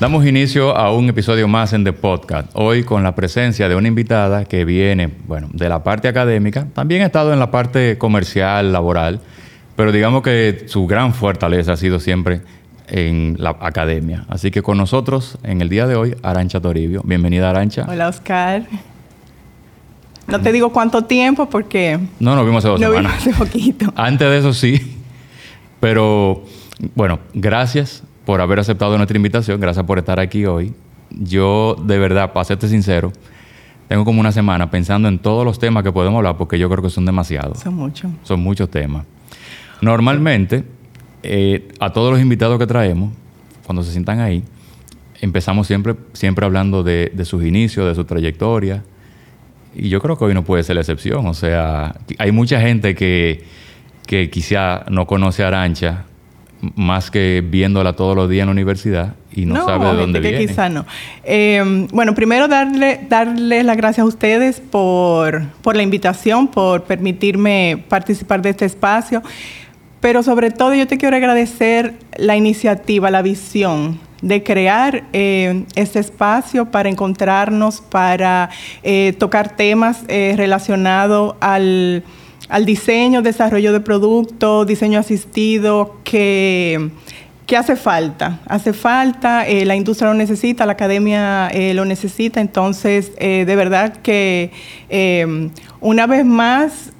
Damos inicio a un episodio más en The Podcast. Hoy con la presencia de una invitada que viene, bueno, de la parte académica. También ha estado en la parte comercial, laboral, pero digamos que su gran fortaleza ha sido siempre en la academia. Así que con nosotros en el día de hoy, Arancha Toribio. Bienvenida, Arancha. Hola, Oscar. No te digo cuánto tiempo porque... No, nos vimos hace dos no semanas. Vimos hace poquito. Antes de eso sí. Pero bueno, gracias por haber aceptado nuestra invitación. Gracias por estar aquí hoy. Yo, de verdad, para serte sincero, tengo como una semana pensando en todos los temas que podemos hablar porque yo creo que son demasiados. Son muchos. Son muchos temas. Normalmente, eh, a todos los invitados que traemos, cuando se sientan ahí, empezamos siempre, siempre hablando de, de sus inicios, de su trayectoria. Y yo creo que hoy no puede ser la excepción. O sea, hay mucha gente que, que quizá no conoce a Arancha más que viéndola todos los días en la universidad y no, sabe de dónde que viene. quizá no. Eh, bueno, primero darle, darle las gracias a ustedes por, por la invitación, por permitirme participar de este espacio. Pero sobre todo yo te quiero agradecer la iniciativa, la visión de crear eh, este espacio para encontrarnos, para eh, tocar temas eh, relacionados al, al, diseño, desarrollo de productos, diseño asistido, que, que, hace falta. Hace falta, eh, la industria lo necesita, la academia eh, lo necesita, entonces de verdad que una vez más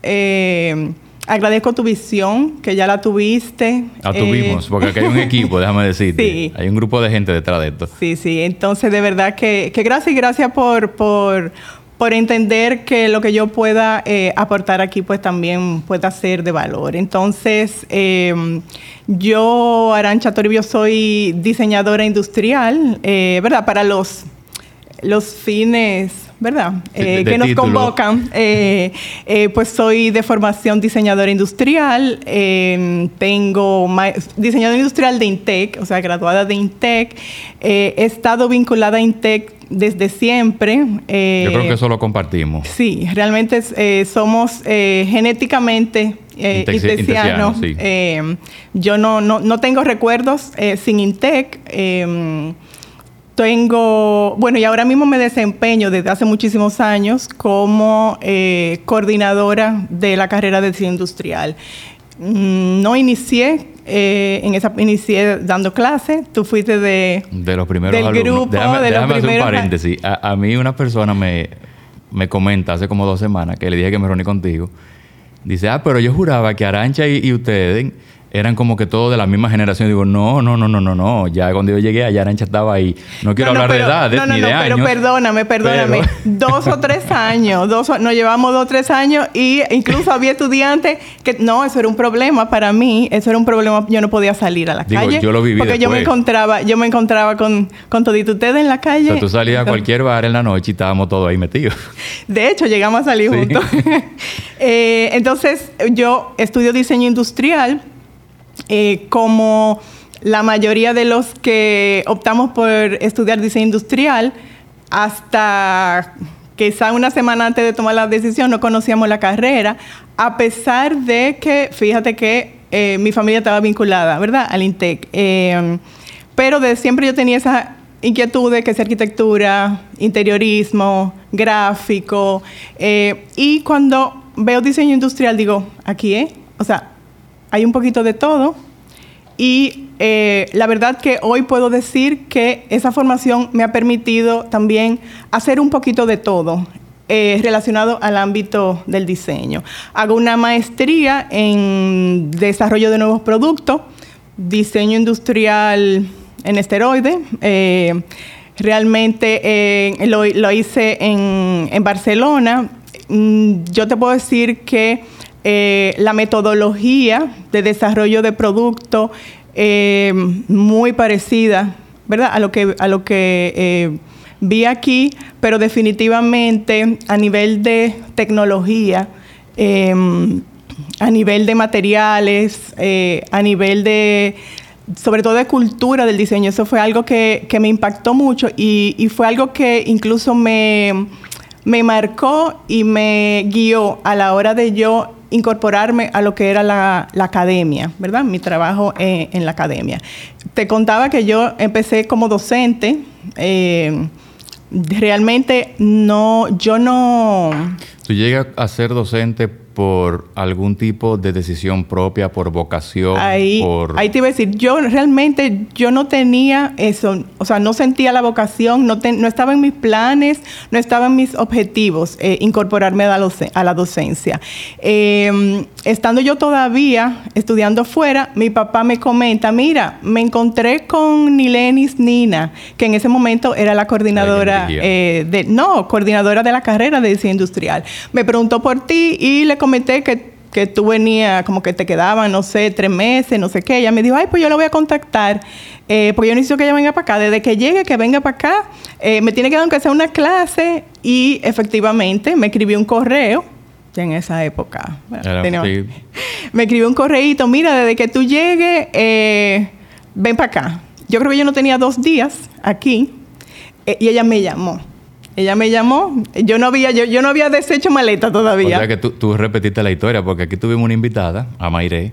agradezco tu visión, que ya la tuviste. La tuvimos, eh... porque aquí hay un equipo, déjame decirte. Sí. Hay un grupo de gente detrás de esto. Sí, sí. Entonces, de verdad que, que gracias y gracias por, por, por, entender que lo que yo pueda eh, aportar aquí, pues también pueda ser de valor. Entonces, eh, yo, Arancha Toribio, soy diseñadora industrial, eh, ¿verdad? Para los, los fines ¿verdad? Eh, que nos convocan. Eh, eh, pues soy de formación diseñadora industrial, em, tengo diseñadora industrial de INTEC, o sea, graduada de INTEC. he estado vinculada a INTEC desde siempre. Yo creo que eso lo compartimos. Sí, realmente somos genéticamente eh. Sí. Em, yo no, no, no, tengo recuerdos sin INTEC. Eh, tengo, bueno, y ahora mismo me desempeño desde hace muchísimos años como eh, coordinadora de la carrera de diseño industrial. Mm, no inicié eh, en esa inicié dando clases. Tú fuiste de, de los primeros del alumnos. grupo. Déjame, de déjame los hacer un paréntesis. A, a, mí una persona me, me comenta hace como dos semanas que le dije que me reuní contigo. Dice, ah, pero yo juraba que Arancha y, y ustedes eran como que todos de la misma generación. Digo, no, no, no, no, no, no. Ya cuando yo llegué allá, Arancha estaba ahí. No quiero No, no, hablar pero- de edad, no, no, ni no, de pero años. perdóname, perdóname. Pero- Dos o tres años, dos, o- nos llevamos dos o tres años y incluso había estudiantes que no, eso era un problema para mí, eso era un problema, yo no podía salir a la Digo, calle. yo lo viví porque yo me después. encontraba, yo me encontraba con, con todito ustedes en la O calle. sea, tú salías a cualquier bar en la noche y estábamos todos ahí metidos. De hecho, llegamos a salir Sí. juntos. Eh, entonces, yo estudio diseño industrial. Eh, como la mayoría de los que optamos por estudiar diseño industrial, hasta quizá una semana antes de tomar la decisión no conocíamos la carrera, a pesar de que, fíjate que eh, mi familia estaba vinculada, ¿verdad?, al INTEC. Eh, pero de siempre yo tenía esa inquietud de que es arquitectura, interiorismo, gráfico. eh, y cuando veo diseño industrial digo, aquí es. O sea, hay un poquito de todo. Y eh, la verdad que hoy puedo decir que esa formación me ha permitido también hacer un poquito de todo eh, relacionado al ámbito del diseño. Hago una maestría en desarrollo de nuevos productos, diseño industrial en esteroide. eh, realmente lo, lo hice en, en Barcelona. Mm, Yo te puedo decir que eh, la metodología de desarrollo de producto eh, muy parecida, ¿verdad? A lo que, a lo que eh, vi aquí, pero definitivamente a nivel de tecnología, a nivel de materiales, a nivel de, sobre todo de cultura del diseño, eso fue algo que, que me impactó mucho y, y fue algo que incluso me, me marcó y me guió a la hora de yo incorporarme a lo que era la, academia, ¿verdad? Mi trabajo en la academia. Te contaba que yo empecé como docente. Eh, realmente no, yo no... ¿Tú llegas a ser docente por algún tipo de decisión propia, por vocación? Ahí, ahí te iba a decir, yo realmente yo no tenía eso, o sea, no sentía la vocación, no, no estaba en mis planes, no estaba en mis objetivos eh, incorporarme a la, a la docencia. Em, estando yo todavía estudiando fuera, mi papá me comenta, mira, me encontré con Nilenis Nina, que en ese momento era la coordinadora eh, de, no, coordinadora de la carrera de diseño industrial. Me preguntó por ti y le comenté que, que tú venías, como que te quedaban, no sé, tres meses, no sé qué. Ella me dijo, ay, pues yo lo voy a contactar, eh, porque yo necesito que ella venga para acá. Desde que llegue, que venga para acá, eh, me tiene que dar aunque sea una clase. Y efectivamente me escribió un correo ya en esa época. me escribió un correíto, mira, desde que tú llegues, eh, ven para acá. Yo creo que yo no tenía dos días aquí y ella me llamó. Ella me llamó, yo no había, yo, yo no había deshecho maleta todavía. O sea que tú, repetiste la historia, porque aquí tuvimos una invitada, a Mayre,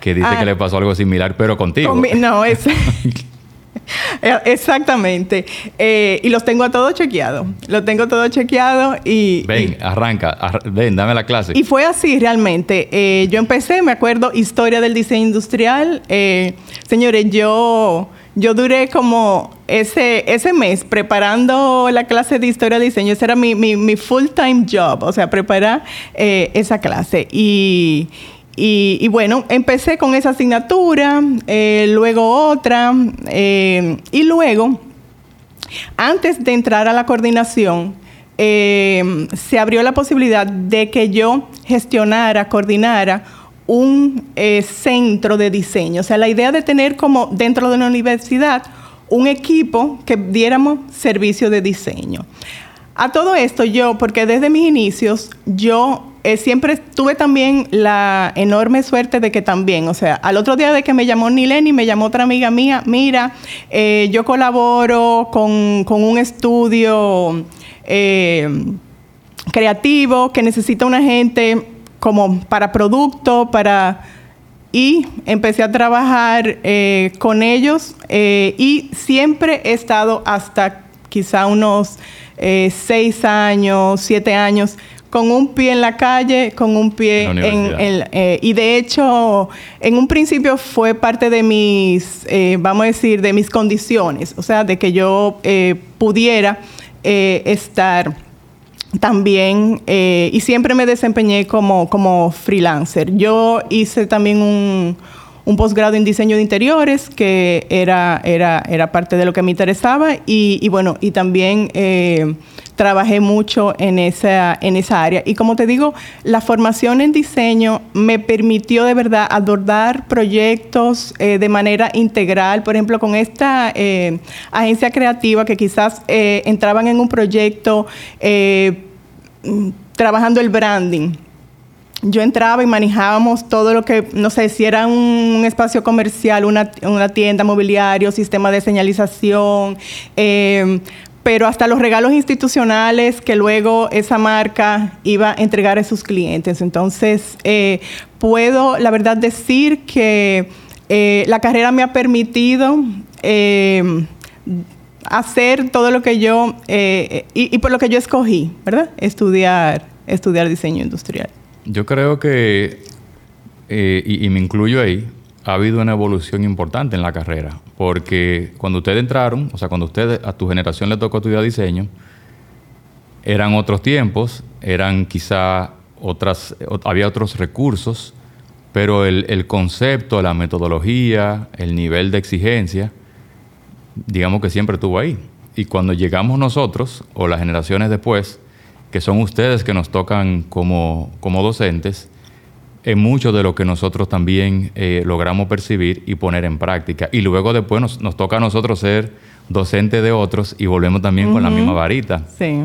que dice que ah. le pasó algo similar, pero contigo. no, es... Exactamente. Eh, y los tengo a todos chequeados. Los tengo todo chequeado y... Ven, arranca. ven, dame la clase. Y fue así realmente. Eh, yo empecé, me acuerdo, historia del diseño industrial. Eh, señores, yo yo duré como ese, ese mes preparando la clase de historia de diseño. Ese era mi, mi, full-time job, o sea, preparar eh, esa clase. Y, y, bueno, empecé con esa asignatura, eh, luego otra, eh, y luego, antes de entrar a la coordinación, se abrió la posibilidad de que yo gestionara, coordinara un eh, centro de diseño. O sea, la idea de tener como dentro de una universidad un equipo que diéramos servicio de diseño. A todo esto yo, porque desde mis inicios, yo eh, siempre tuve también la enorme suerte de que también, o sea, al otro día de que me llamó Nileni, me llamó otra amiga mía, mira, eh, yo colaboro con, un estudio creativo que necesita una gente como para producto, para... Y empecé a trabajar eh, con ellos eh, y siempre he estado hasta quizá unos eh, seis años, siete años, con un pie en la calle, con un pie en... y de hecho, en un principio fue parte de mis, vamos a decir, de mis condiciones, o sea, de que yo pudiera estar también, eh, y siempre me desempeñé como, como freelancer. Yo hice también un, un posgrado en diseño de interiores, que era, era, era parte de lo que me interesaba, y, bueno, y también eh, trabajé mucho en esa, en esa área. Y como te digo, la formación en diseño me permitió de verdad abordar proyectos eh, de manera integral, por ejemplo, con esta eh, agencia creativa que quizás entraban en un proyecto trabajando el branding yo entraba y manejábamos todo lo que, no sé, si era un espacio comercial, una, tienda, mobiliario, sistema de señalización, em, pero hasta los regalos institucionales que luego esa marca iba a entregar a sus clientes. Entonces, eh, puedo, la verdad, decir que eh, la carrera me ha permitido em, hacer todo lo que yo, eh, y, y por lo que yo escogí, ¿verdad? Estudiar, estudiar diseño industrial. Yo creo que, eh, y, me incluyo ahí, ha habido una evolución importante en la carrera, porque cuando ustedes entraron, o sea, cuando ustedes, a tu generación le tocó estudiar diseño, eran otros tiempos, eran quizá otras, había otros recursos, pero el, el concepto, la metodología, el nivel de exigencia, digamos que siempre estuvo ahí. Y cuando llegamos nosotros, o las generaciones después, que son ustedes que nos tocan como, como docentes, en mucho de lo que nosotros también eh, logramos percibir y poner en práctica. Y luego después nos, nos toca a nosotros ser docentes de otros y volvemos también con la misma varita. Sí.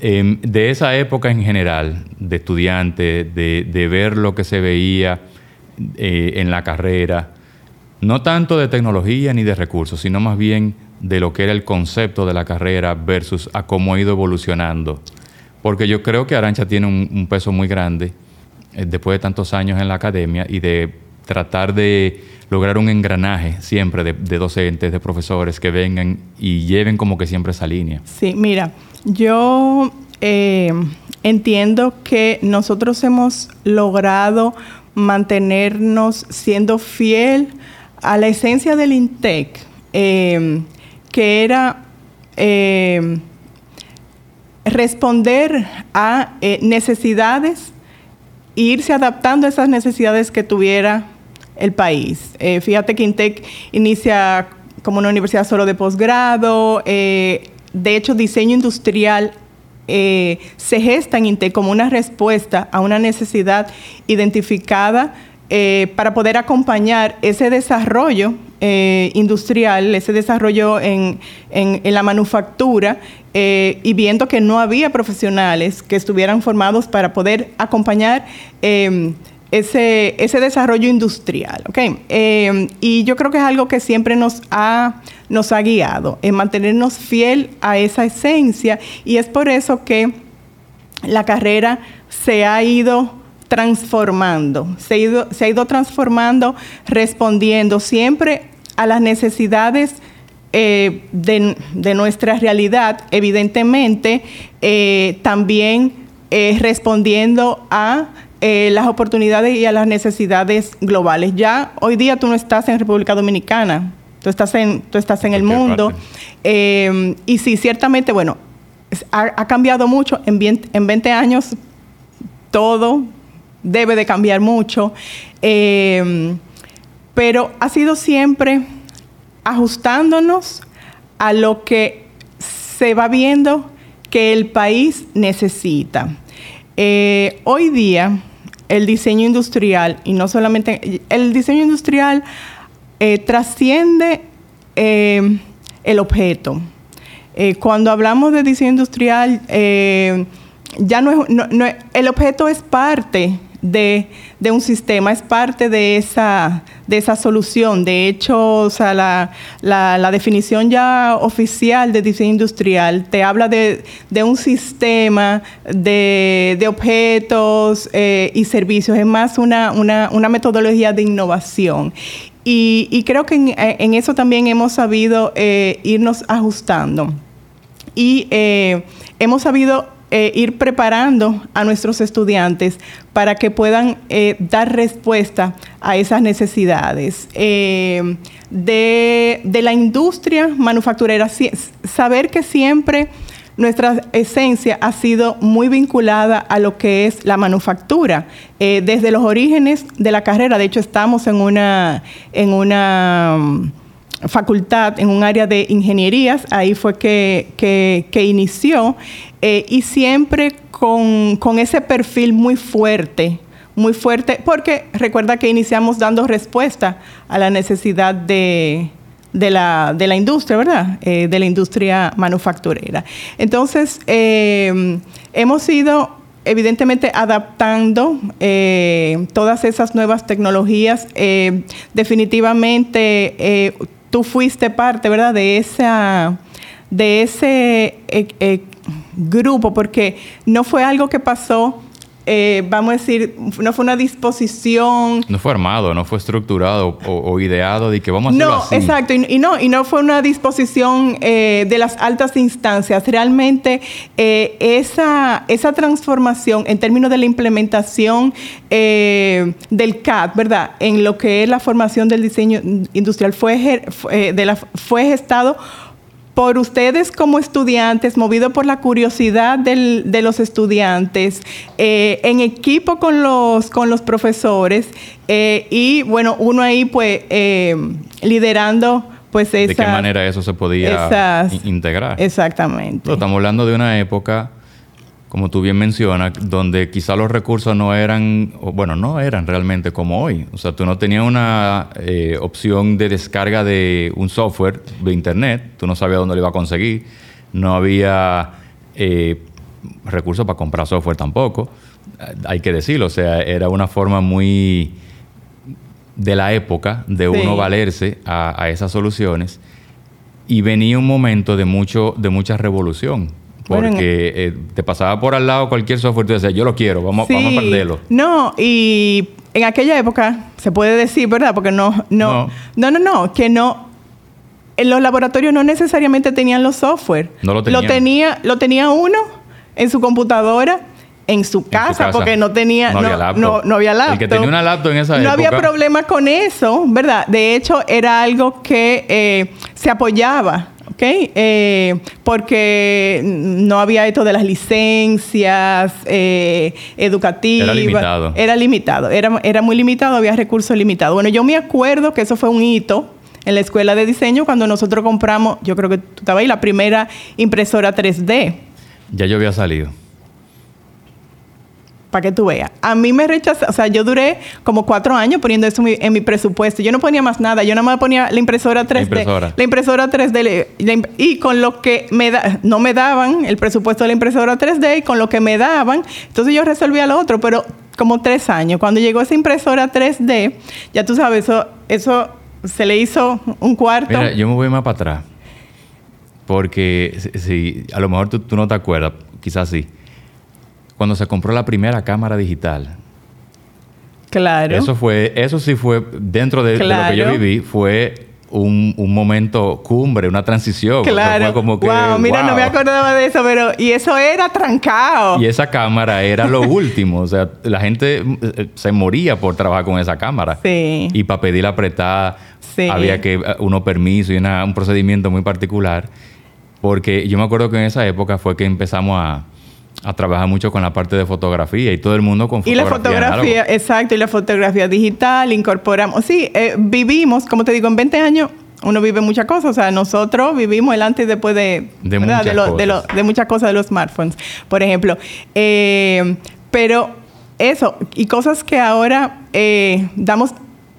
Em, de esa época en general, de estudiante, de, de ver lo que se veía eh, en la carrera, no tanto de tecnología ni de recursos, sino más bien de lo que era el concepto de la carrera versus a cómo ha ido evolucionando porque yo creo que Arancha tiene un, peso muy grande eh, después de tantos años en la academia y de tratar de lograr un engranaje siempre de, docentes, de profesores que vengan y lleven como que siempre esa línea. Sí, mira, yo eh, entiendo que nosotros hemos logrado mantenernos siendo fiel a la esencia del INTEC, eh, que era responder a necesidades e irse adaptando a esas necesidades que tuviera el país. Eh, fíjate que INTEC inicia como una universidad solo de posgrado. Eh, de hecho, diseño industrial eh, se gesta en INTEC como una respuesta a una necesidad identificada para poder acompañar ese desarrollo industrial, ese desarrollo en, la manufactura, y viendo que no había profesionales que estuvieran formados para poder acompañar ese, ese desarrollo industrial. ¿okay? Eh, y yo creo que es algo que siempre nos ha, nos ha guiado, en mantenernos fiel a esa esencia y es por eso que la carrera se ha ido transformando, se ha ido, se ha ido transformando, respondiendo siempre a las necesidades eh, de, nuestra realidad, evidentemente, eh, también respondiendo a eh, las oportunidades y a las necesidades globales. Ya hoy día tú no estás en República Dominicana, tú estás en, tú estás en el mundo. Eh, y sí, ciertamente, bueno, ha, cambiado mucho. En, en 20 años todo debe de cambiar mucho. Eh, pero ha sido siempre ajustándonos a lo que se va viendo que el país necesita. Eh, hoy día, el diseño industrial, y no solamente, el diseño industrial eh, trasciende eh, el objeto. cuando hablamos de diseño industrial, ya no es, el objeto es parte de, un sistema, es parte de esa, de esa solución. De hecho, sea, la, definición ya oficial de diseño industrial te habla de, un sistema de, objetos eh, y servicios, es más una, metodología de innovación. Y, creo que en, eso también hemos sabido eh, irnos ajustando. Y eh, hemos sabido eh, ir preparando a nuestros estudiantes para que puedan eh, dar respuesta a esas necesidades. Eh, de, la industria manufacturera, saber que siempre nuestra esencia ha sido muy vinculada a lo que es la manufactura. desde los orígenes de la carrera, de hecho estamos en una, en una facultad, en un área de ingenierías, ahí fue que, que inició, eh, y siempre con, ese perfil muy fuerte, muy fuerte, porque recuerda que iniciamos dando respuesta a la necesidad de, la, industria, ¿verdad? Eh, de la industria manufacturera. Entonces, eh, hemos ido evidentemente adaptando todas esas nuevas tecnologías. definitivamente tú fuiste parte, ¿verdad? De esa, de ese grupo, porque no fue algo que pasó, eh, vamos a decir, no fue una disposición. No fue armado, no fue estructurado o, ideado de que vamos a hacerlo no, exacto, y, no, y no fue una disposición eh, de las altas instancias. Realmente eh, esa, esa transformación en términos de la implementación del CAD, ¿verdad? En lo que es la formación del diseño industrial fue, de la, fue gestado por ustedes como estudiantes, movido por la curiosidad de los estudiantes, eh, en equipo con los, con los profesores eh, y bueno, uno ahí pues eh, liderando pues esa... ¿De qué manera eso se podía integrar? Exactamente. estamos hablando de una época como tú bien mencionas, donde quizá los recursos no eran, bueno, no eran realmente como hoy. O sea, tú no tenías una eh, opción de descarga de un software de internet, tú no sabías dónde lo iba a conseguir, no había eh, recursos para comprar software tampoco, hay que decirlo, o sea, era una forma muy de la época de uno valerse a, a esas soluciones y venía un momento de, mucho, de mucha revolución Porque eh, te pasaba por al lado cualquier software y tú decías, yo lo quiero, vamos, vamos a perderlo. No, y en aquella época, se puede decir, ¿verdad? Porque no, no, no, no, no, que no, en los laboratorios no necesariamente tenían los software. No lo tenían. Lo tenía, lo tenía uno en su computadora en su casa, porque no tenía no, había laptop. No, había laptop. El que tenía una laptop en esa época. No había problema con eso, ¿verdad? De hecho, era algo que eh, se apoyaba. ¿Ok? Eh, porque no había esto de las licencias eh, educativas. Era limitado. Era limitado, era, era muy limitado, había recursos limitados. Bueno, yo me acuerdo que eso fue un hito en la escuela de diseño cuando nosotros compramos, yo creo que tú estabas ahí, la primera impresora 3D. Ya yo había salido para que tú veas. A mí me rechazó, o sea, yo duré como cuatro años poniendo eso en mi, presupuesto. Yo no ponía más nada, yo nada más ponía la impresora 3D. La impresora, la impresora 3D. y con lo que me da, no me daban el presupuesto de la impresora 3D y con lo que me daban, entonces yo resolvía lo otro, pero como tres años. Cuando llegó esa impresora 3D, ya tú sabes, eso, eso se le hizo un cuarto. Mira, yo me voy más para atrás. Porque si, a lo mejor tú, tú no te acuerdas, quizás sí cuando se compró la primera cámara digital. Claro. Eso fue, eso sí fue, dentro de, lo que yo viví, fue un, momento cumbre, una transición. Claro. como que, wow, mira, no me acordaba de eso, pero y eso era trancado. Y esa cámara era lo último. O sea, la gente eh, se moría por trabajar con esa cámara. Sí. Y para pedir la apretada había que eh, uno permiso y un procedimiento muy particular. Porque yo me acuerdo que en esa época fue que empezamos a a trabajar mucho con la parte de fotografía y todo el mundo con fotografía. Y la fotografía, exacto, y la fotografía digital, incorporamos. Sí, eh, vivimos, como te digo, en 20 años uno vive muchas cosas. O sea, nosotros vivimos el antes y después de, de, muchas, de, cosas. de, muchas cosas de los smartphones, por ejemplo. Eh, pero eso, y cosas que ahora eh, damos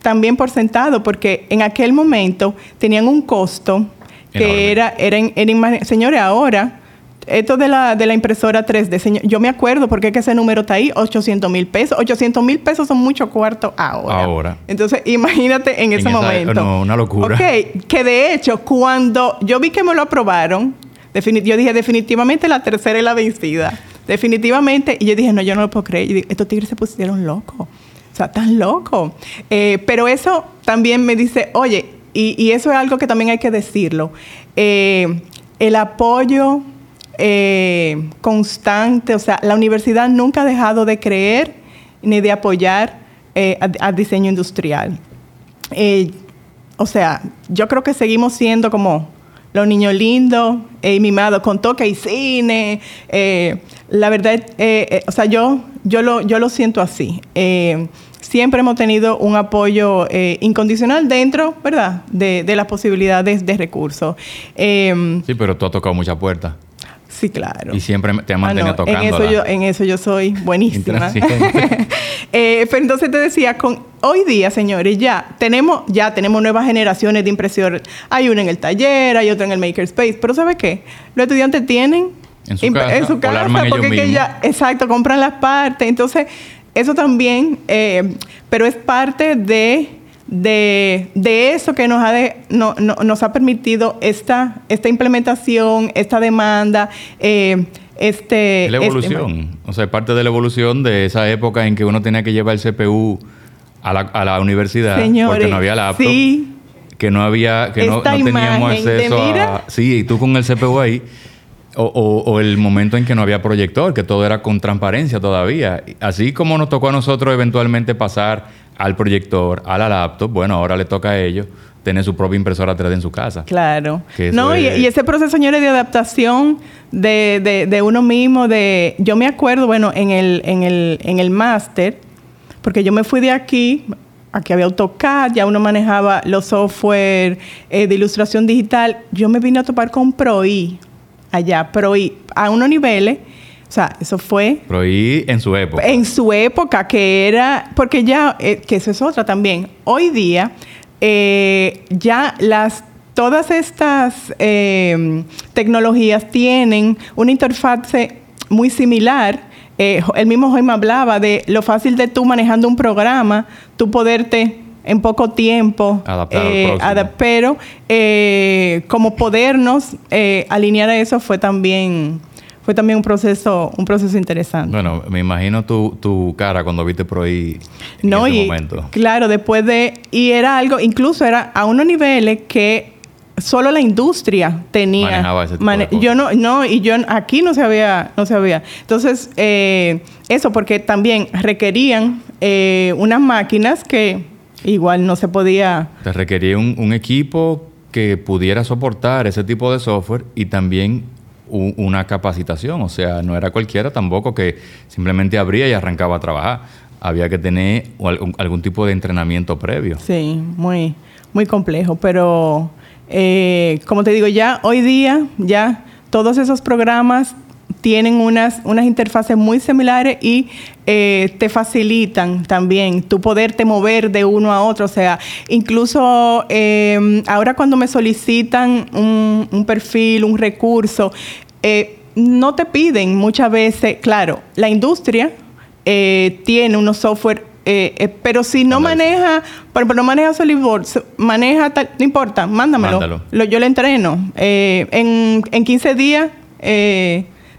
también por sentado, porque en aquel momento tenían un costo que era, era, era, señores, ahora esto de la, de la impresora 3D, señor, yo me acuerdo porque es que ese número está ahí, 800 mil pesos. 800 mil pesos son mucho cuarto ahora. Ahora. Entonces, imagínate en, ese momento. No, una locura. Ok, que de hecho, cuando yo vi que me lo aprobaron, yo dije, definitivamente la tercera es la vencida. Definitivamente. Y yo dije, no, yo no lo puedo creer. Y estos tigres se pusieron locos. O sea, tan locos. Eh, pero eso también me dice, oye, y, y, eso es algo que también hay que decirlo. Eh, el apoyo eh, constante, o sea, la universidad nunca ha dejado de creer ni de apoyar eh, al diseño industrial. Eh, o sea, yo creo que seguimos siendo como los niños lindos y mimados con toque y cine. la verdad, o sea, yo, yo, lo, yo lo siento así. siempre hemos tenido un apoyo incondicional dentro, ¿verdad?, de, de las posibilidades de recursos. sí, pero tú has tocado muchas puertas. Sí, claro. Y siempre te ha mantenido tocando. En eso, yo, en eso yo soy buenísima. eh, pero entonces te decía, con hoy día, señores, ya tenemos, ya tenemos nuevas generaciones de impresores. Hay una en el taller, hay otra en el makerspace. Pero ¿sabe qué? Los estudiantes tienen en su casa, en su casa porque que ya, exacto, compran las partes. Entonces, eso también, eh, pero es parte de de, de eso que nos ha, no, nos ha permitido esta, esta implementación, esta demanda. Eh, este, la evolución, este, o sea, parte de la evolución de esa época en que uno tenía que llevar el CPU a la, a la universidad porque no había laptop, sí, que no había, que no, teníamos acceso a... Sí, y tú con el CPU ahí, o, o, el momento en que no había proyector, que todo era con transparencia todavía. Así como nos tocó a nosotros eventualmente pasar al proyector, a la laptop, bueno, ahora le toca a ellos tener su propia impresora 3D en su casa. Claro. No, y, ese proceso, señores, de adaptación de, de, uno mismo, de... Yo me acuerdo, bueno, en el, en el, en el máster, porque yo me fui de aquí, aquí había AutoCAD, ya uno manejaba los software eh, de ilustración digital, yo me vine a topar con ProI, allá, ProI, a unos niveles o sea, eso fue... Prohibí en su época. En su época, que era... Porque ya, eh, que eso es otra también. Hoy día, eh, ya las... Todas estas eh, tecnologías tienen una interfase muy similar. el mismo me hablaba de lo fácil de tú manejando un programa, tú poderte en poco tiempo adaptar pero como podernos alinear a eso fue también fue también un proceso, un proceso interesante. Bueno, me imagino tu, tu cara cuando viste por ahí no, ese y, momento. Claro, después de... Y era algo, incluso era a unos niveles que solo la industria tenía. Manejaba ese tipo Yo no, no, y yo aquí no sabía, no sabía. Entonces, eh, eso porque también requerían eh, unas máquinas que igual no se podía. Te requería un, equipo que pudiera soportar ese tipo de software y también una capacitación. O sea, no era cualquiera tampoco que simplemente abría y arrancaba a trabajar. Había que tener algún, algún tipo de entrenamiento previo. Sí, muy, muy complejo, pero eh, como te digo, ya hoy día, ya todos esos programas tienen unas, unas interfaces muy similares y eh, te facilitan también tu poderte mover de uno a otro. O sea, incluso eh, ahora cuando me solicitan un, perfil, un recurso, no te piden muchas veces, claro, la industria tiene unos software eh, eh, pero si no maneja, pero, no maneja SolidWorks, maneja tal, no importa, mándamelo. yo le entreno. Eh, en, en 15 días,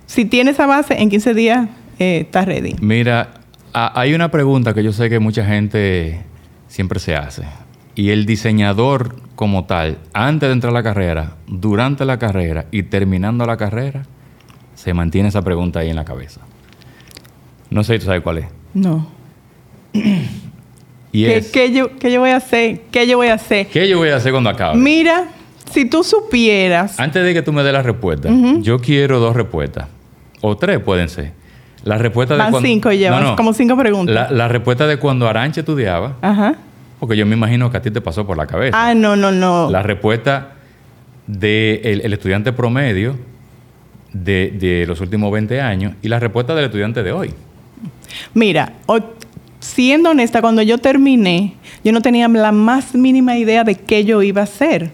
si tiene esa base, en 15 días está ready. Mira, hay una pregunta que yo sé que mucha gente siempre se hace. Y el diseñador como tal, antes de entrar a la carrera, durante la carrera y terminando la carrera, se mantiene esa pregunta ahí en la cabeza. No sé si tú sabes cuál es. No. ¿Qué, yo, voy a hacer? ¿Qué yo voy a hacer? ¿Qué yo voy a hacer cuando acabe? Mira, si tú supieras... Antes de que tú me des la respuesta, yo quiero dos respuestas. O tres pueden ser. La respuesta de cuando... cinco llevas, como cinco preguntas. La, respuesta de cuando Aranche estudiaba. Ajá. Porque yo me imagino que a ti te pasó por la cabeza. Ah, no, no, no. La respuesta del de el estudiante promedio de, de, los últimos 20 años y la respuesta del estudiante de hoy. Mira, siendo honesta, cuando yo terminé, yo no tenía la más mínima idea de qué yo iba a hacer.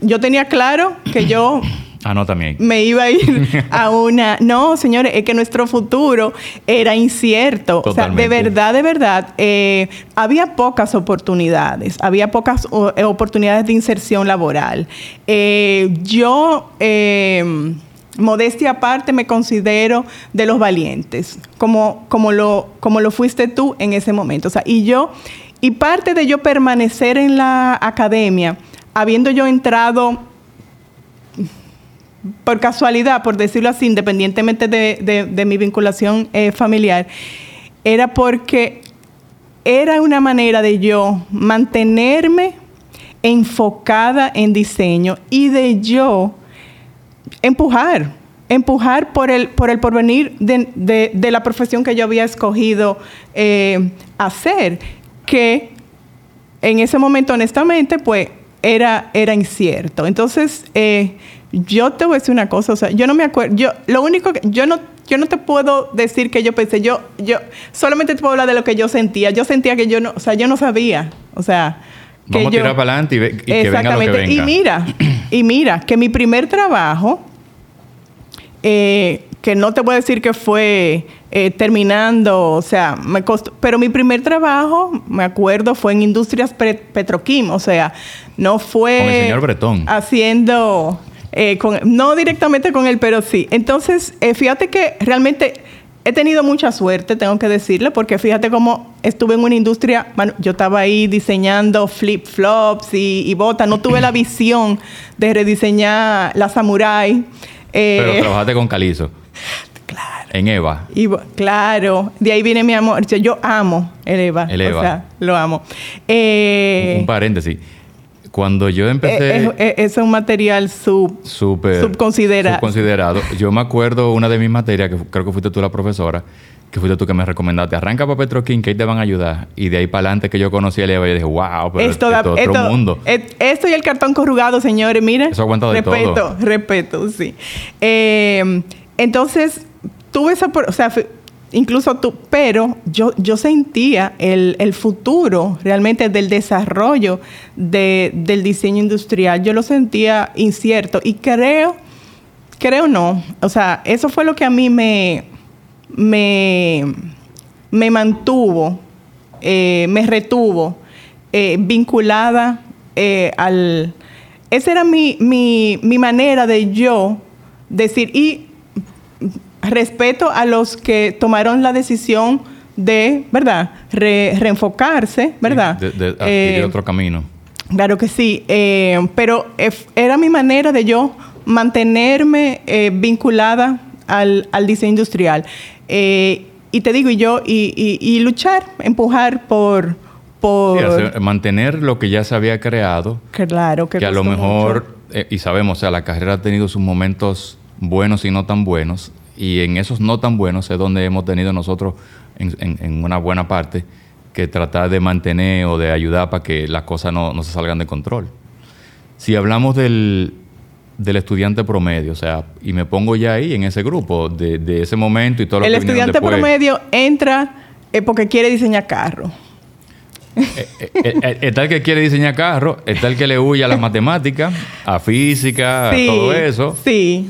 Yo tenía claro que yo Ah, no, también. Me iba a ir a una... No, señores, es que nuestro futuro era incierto. O sea, de verdad, de verdad, eh, había pocas oportunidades, había pocas eh, oportunidades de inserción laboral. Eh, yo modestia aparte, me considero de los valientes, como, como, lo, como lo fuiste tú en ese momento. O sea, y yo, y parte de yo permanecer en la academia, habiendo yo entrado por casualidad, por decirlo así, independientemente de, mi vinculación eh, familiar, era porque era una manera de yo mantenerme enfocada en diseño y de yo empujar, empujar por el, por el porvenir de, la profesión que yo había escogido eh, hacer, que en ese momento, honestamente, pues era, era incierto. Entonces, eh, yo te voy a decir una cosa, o sea, yo no me acuerdo, yo, lo único que, yo no, yo no te puedo decir que yo pensé, yo, yo, solamente te puedo hablar de lo que yo sentía. Yo sentía que yo no, o sea, yo no sabía, o sea, Vamos a tirar para adelante y, que venga lo que venga. Y mira, y mira, que mi primer trabajo, eh, que no te voy a decir que fue eh, terminando, o sea, me costó, pero mi primer trabajo, me acuerdo, fue en Industrias Petroquim, o sea, no fue... Con el señor Bretón. Haciendo... Eh, con, no directamente con él, pero sí. Entonces, fíjate que realmente he tenido mucha suerte, tengo que decirle, porque fíjate cómo estuve en una industria, bueno, yo estaba ahí diseñando flip-flops y, botas, no tuve la visión de rediseñar la Samurai. Eh, Pero trabajaste con Calizo. Claro. En Eva. Y, claro, de ahí viene mi amor. Yo amo el Eva. El Eva. O sea, lo amo. Eh, un, paréntesis. Cuando yo empecé... Eh, es, un material sub, super, subconsiderado. subconsiderado. Yo me acuerdo una de mis materias, que creo que fuiste tú la profesora, que fuiste tú que me recomendaste. Arranca para Petroquín, que ahí te van a ayudar. Y de ahí para adelante que yo conocí a Eva y dije, wow, pero esto, es otro mundo. esto y el cartón corrugado, señores, miren. Eso aguanta de respeto, todo. Respeto, sí. Eh, entonces, tuve esa... O sea, incluso tú, pero yo, yo sentía el, futuro realmente del desarrollo del diseño industrial, yo lo sentía incierto y creo, creo no, o sea, eso fue lo que a mí me, me, me mantuvo, eh, me retuvo eh, vinculada eh, al... Esa era mi, mi, mi manera de yo decir, y respeto a los que tomaron la decisión de, ¿verdad? reenfocarse, ¿verdad? de, de adquirir otro camino. Claro que sí, pero era mi manera de yo mantenerme vinculada al, al, diseño industrial. y te digo, y yo, y, y luchar, empujar por, por... mantener lo que ya se había creado. Claro, que, a lo mejor, eh, y sabemos, o sea, la carrera ha tenido sus momentos buenos y no tan buenos, y en esos no tan buenos es donde hemos tenido nosotros, en, una buena parte, que tratar de mantener o de ayudar para que las cosas no, se salgan de control. Si hablamos del, del estudiante promedio, o sea, y me pongo ya ahí en ese grupo, de, ese momento y todo lo El estudiante promedio entra eh, porque quiere diseñar carro. Eh, eh, eh, está el que quiere diseñar carro, está el que le huye a las matemáticas, a física, a todo eso. Sí.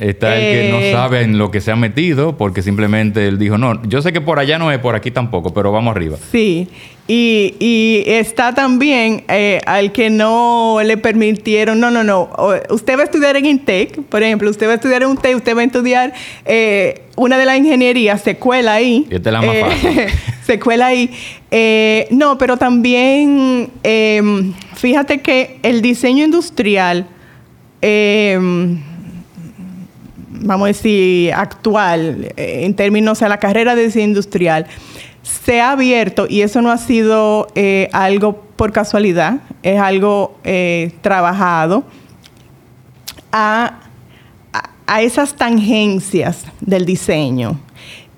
Está el que no sabe en lo que se ha metido porque simplemente él dijo, no, yo sé que por allá no es, por aquí tampoco, pero vamos arriba. Sí, y, está también al que no le permitieron, no, no, no, usted va a estudiar en INTEC, por ejemplo, usted va a estudiar en INTEC, usted va a estudiar una de las ingenierías, se cuela ahí. Y esta es la más fácil. secuela ahí. Eh, no, pero también fíjate que el diseño industrial, vamos a decir, actual, eh, en términos de la carrera de diseño industrial, se ha abierto, y eso no ha sido eh, algo por casualidad, es algo trabajado, a, a esas tangencias del diseño.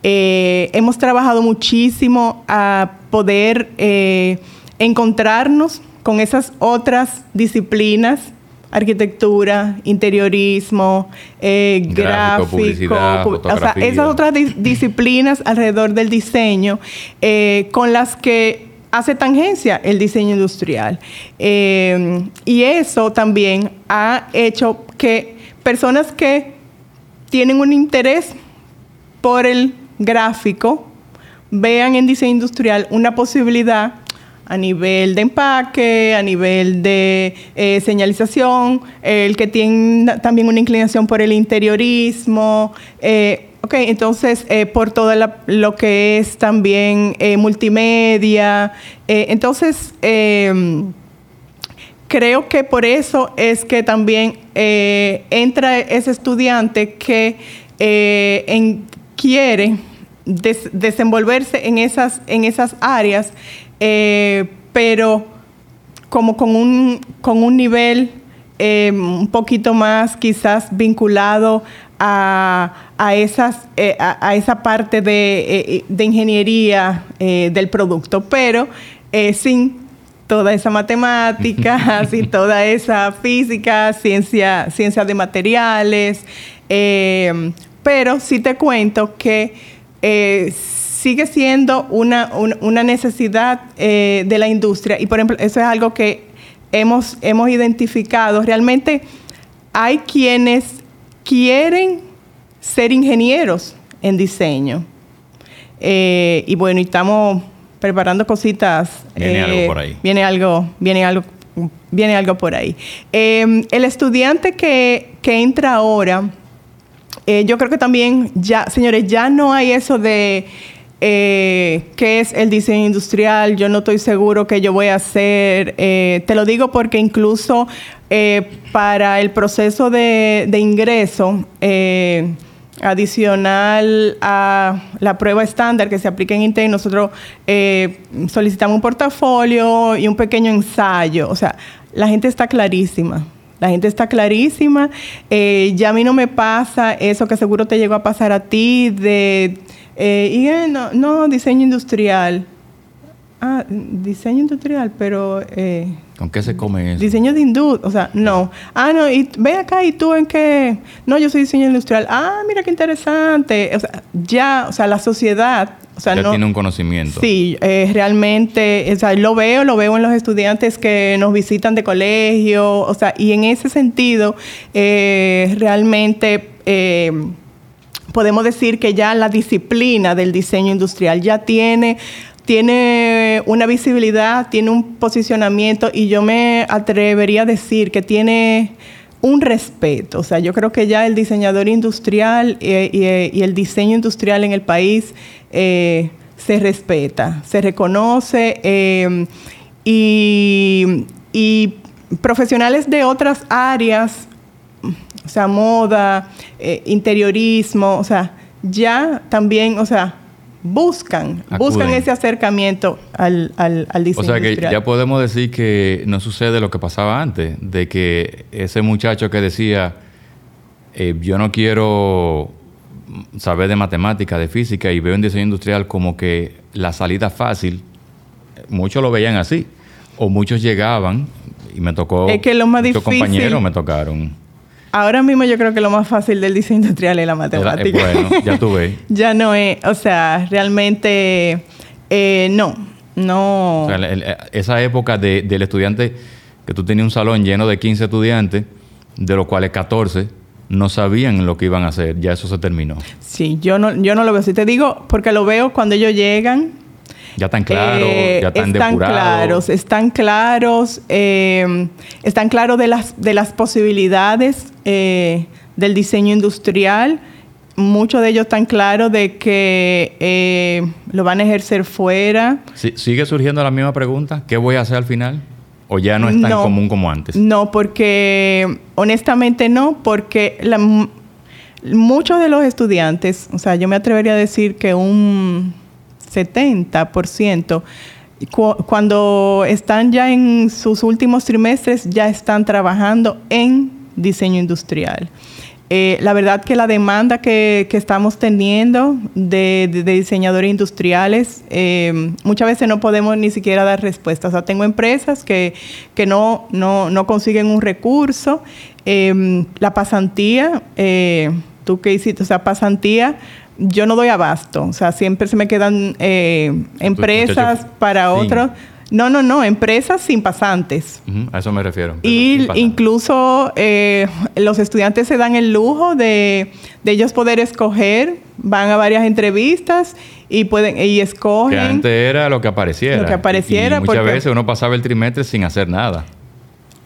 Eh, hemos trabajado muchísimo a poder eh, encontrarnos con esas otras disciplinas, arquitectura, interiorismo, eh, gráfico, o sea, esas otras disciplinas alrededor del diseño con las que hace tangencia el diseño industrial. y eso también ha hecho que personas que tienen un interés por el gráfico vean en diseño industrial una posibilidad a nivel de empaque, a nivel de eh, señalización, el que tiene también una inclinación por el interiorismo. Eh, entonces eh, por todo lo que es también multimedia. entonces, em, creo que por eso es que también entra ese estudiante que quiere desenvolverse en esas, en esas áreas, eh, pero como con un, con un nivel eh, un poquito más quizás vinculado a, esas, eh, a, esa parte de, ingeniería del producto, pero sin toda esa matemática, sin toda esa física, ciencia, ciencia de materiales. pero sí te cuento que sigue siendo una, necesidad eh, de la industria. Y por ejemplo, eso es algo que hemos, hemos identificado. Realmente hay quienes quieren ser ingenieros en diseño. Eh, y bueno, estamos preparando cositas. Viene algo por ahí. Viene algo, viene algo, viene algo por ahí. el estudiante que, que entra ahora eh, yo creo que también ya, señores, ya no hay eso de eh, qué es el diseño industrial, yo no estoy seguro que yo voy a hacer. Eh, te lo digo porque incluso para el proceso de, ingreso, adicional a la prueba estándar que se aplica en Intel, nosotros solicitamos un portafolio y un pequeño ensayo. O sea, la gente está clarísima. La gente está clarísima. Eh, ya a mí no me pasa eso que seguro te llegó a pasar a ti de... Eh, y, no, no, diseño industrial. Ah, diseño industrial, pero... Eh, ¿Con qué se come eso? Diseño de industria, o sea, no. Ah, no, y ve acá y tú en qué... No, yo soy diseño industrial. Ah, mira qué interesante. O sea, ya, o sea, la sociedad o sea, ya tiene un conocimiento. Sí, eh, realmente, o sea, lo veo, lo veo en los estudiantes que nos visitan de colegio, o sea, y en ese sentido, eh, realmente eh, podemos decir que ya la disciplina del diseño industrial ya tiene tiene una visibilidad, tiene un posicionamiento y yo me atrevería a decir que tiene un respeto. O sea, yo creo que ya el diseñador industrial y, el diseño industrial en el país eh, se respeta, se reconoce eh, y, y, profesionales de otras áreas, o sea, moda, eh, interiorismo, o sea, ya también, o sea, buscan, buscan ese acercamiento al, al, al diseño. O sea que ya podemos decir que no sucede lo que pasaba antes, de que ese muchacho que decía, eh, yo no quiero saber de matemática, de física, y veo en diseño industrial como que la salida fácil, muchos lo veían así, o muchos llegaban, y me tocó, es que lo más muchos compañeros me tocaron Ahora mismo yo creo que lo más fácil del diseño industrial es la matemática. bueno, ya tú ves. ya no es, o sea, realmente eh, no, no. O sea, esa época del estudiante, que tú tenías un salón lleno de 15 estudiantes, de los cuales 14 no sabían lo que iban a hacer, ya eso se terminó. Sí, yo no, yo no lo veo. Si te digo, porque lo veo cuando ellos llegan, ya están claros, eh, ya están, están claros, están claros, eh, están claros de las, de las posibilidades eh, del diseño industrial. Muchos de ellos están claros de que lo van a ejercer fuera. ¿Sigue surgiendo la misma pregunta? ¿Qué voy a hacer al final? ¿O ya no es tan común como antes? No, porque honestamente no, porque muchos de los estudiantes, o sea, yo me atrevería a decir que un 70%, cuando están ya en sus últimos trimestres, ya están trabajando en diseño industrial. Eh, la verdad que la demanda que, estamos teniendo de, diseñadores industriales, eh, muchas veces no podemos ni siquiera dar respuestas. O sea, tengo empresas que, no, no, consiguen un recurso. Eh, la pasantía, tú que hiciste, o sea, pasantía yo no doy abasto. O sea, siempre se me quedan eh, empresas para otros. No, no, no, empresas sin pasantes. a eso me refiero. Y incluso eh, los estudiantes se dan el lujo de, ellos poder escoger, van a varias entrevistas y pueden y escogen. Que antes era lo que apareciera. Lo que apareciera. muchas veces uno pasaba el trimestre sin hacer nada.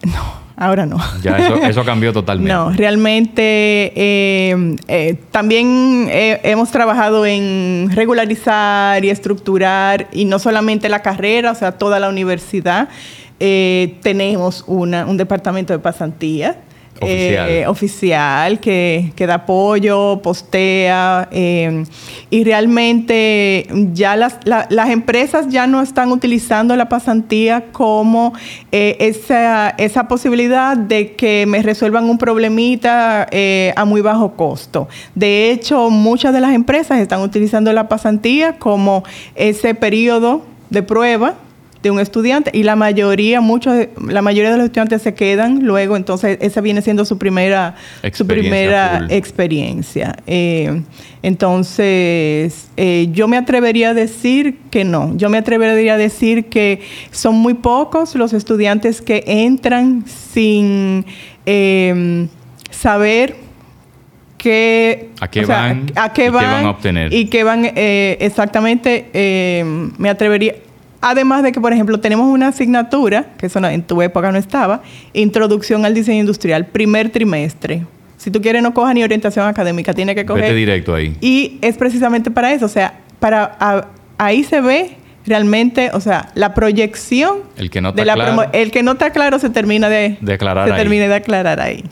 No. Ahora no. Ya eso, cambió totalmente. no, realmente eh, eh, también eh, hemos trabajado en regularizar y estructurar, y no solamente la carrera, o sea, toda la universidad. tenemos una, un departamento de pasantía Oficial. oficial que, da apoyo, postea eh, y realmente ya las, las empresas ya no están utilizando la pasantía como eh, esa, esa posibilidad de que me resuelvan un problemita eh, a muy bajo costo. De hecho, muchas de las empresas están utilizando la pasantía como ese periodo de prueba de un estudiante y la mayoría, muchos, la mayoría de los estudiantes se quedan luego, entonces esa viene siendo su primera experiencia. Su primera experiencia. Eh, entonces, eh, yo me atrevería a decir que no, yo me atrevería a decir que son muy pocos los estudiantes que entran sin em, saber qué, a qué van, a qué van, a obtener y qué van eh, exactamente, em, me atrevería, Además de que, por ejemplo, tenemos una asignatura, que eso en tu época no estaba, Introducción al Diseño Industrial, primer trimestre. Si tú quieres, no coja ni orientación académica, tiene que coger. Vete directo ahí. Y es precisamente para eso, o sea, para ahí se ve realmente, o sea, la proyección. El que no está claro. El que no está claro se termina de. Declarar se termina de aclarar ahí.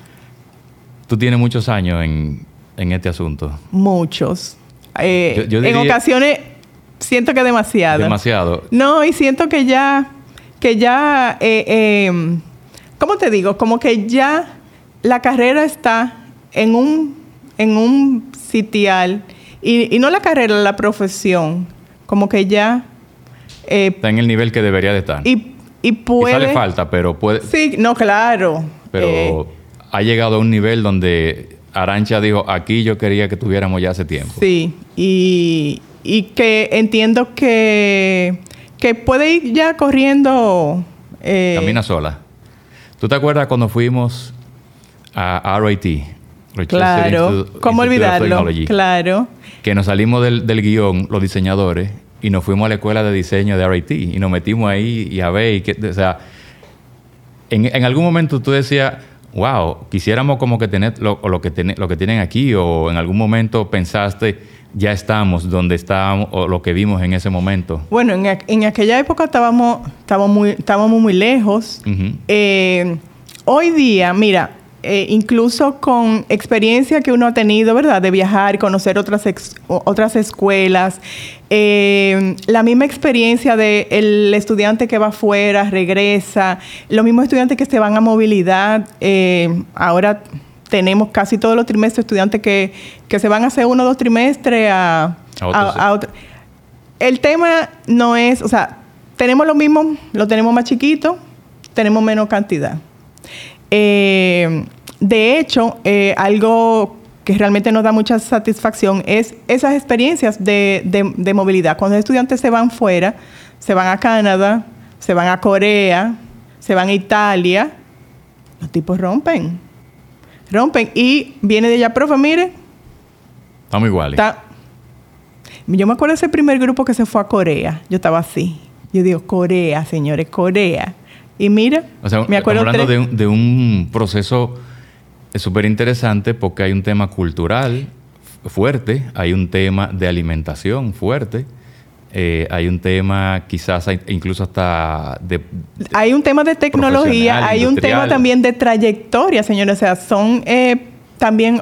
Tú tienes muchos años en, este asunto. Muchos. Eh, en ocasiones siento que demasiado. Demasiado. No, y siento que ya, que ya, eh, eh, ¿cómo te digo? Como que ya la carrera está en un, en un sitial, y, no la carrera, la profesión, como que ya... Eh, está en el nivel que debería de estar. Y, y puede... Quizá le falta, pero puede... Sí, no, claro. Pero ha llegado a un nivel donde Arancha dijo, aquí yo quería que tuviéramos ya hace tiempo. Sí, y, y que entiendo que, que puede ir ya corriendo. Eh, Camina sola. ¿Tú te acuerdas cuando fuimos a RIT? Claro, ¿cómo olvidarlo? Claro. Que nos salimos del, del, guion, los diseñadores, y nos fuimos a la escuela de diseño de RIT y nos metimos ahí y a ver, y que, o sea, en, en algún momento tú decías, wow, quisiéramos como que tener lo, lo que, lo que tienen aquí o en algún momento pensaste, ya estamos donde estábamos o lo que vimos en ese momento? Bueno, en, aquella época estábamos, estábamos, muy, estábamos muy lejos. Eh, hoy día, mira, eh, incluso con experiencia que uno ha tenido, ¿verdad? De viajar, conocer otras, otras escuelas, eh, la misma experiencia del el estudiante que va afuera, regresa, los mismos estudiantes que se van a movilidad, ahora tenemos casi todos los trimestres estudiantes que, se van a hacer uno o dos trimestres a, a, otro. El tema no es, o sea, tenemos lo mismo, lo tenemos más chiquito, tenemos menos cantidad. Eh, de hecho, eh, algo que realmente nos da mucha satisfacción es esas experiencias de, movilidad. Cuando los estudiantes se van fuera, se van a Canadá, se van a Corea, se van a Italia, los tipos rompen. Rompen. Y viene de allá, profe, mire. Estamos iguales. Yo me acuerdo de ese primer grupo que se fue a Corea. Yo estaba así. Yo digo, Corea, señores, Corea. Y mira, me acuerdo hablando de un proceso es súper interesante porque hay un tema cultural fuerte, hay un tema de alimentación fuerte, eh, hay un tema quizás incluso hasta de... hay un tema de tecnología, hay un tema también de trayectoria, señores. O sea, son eh, también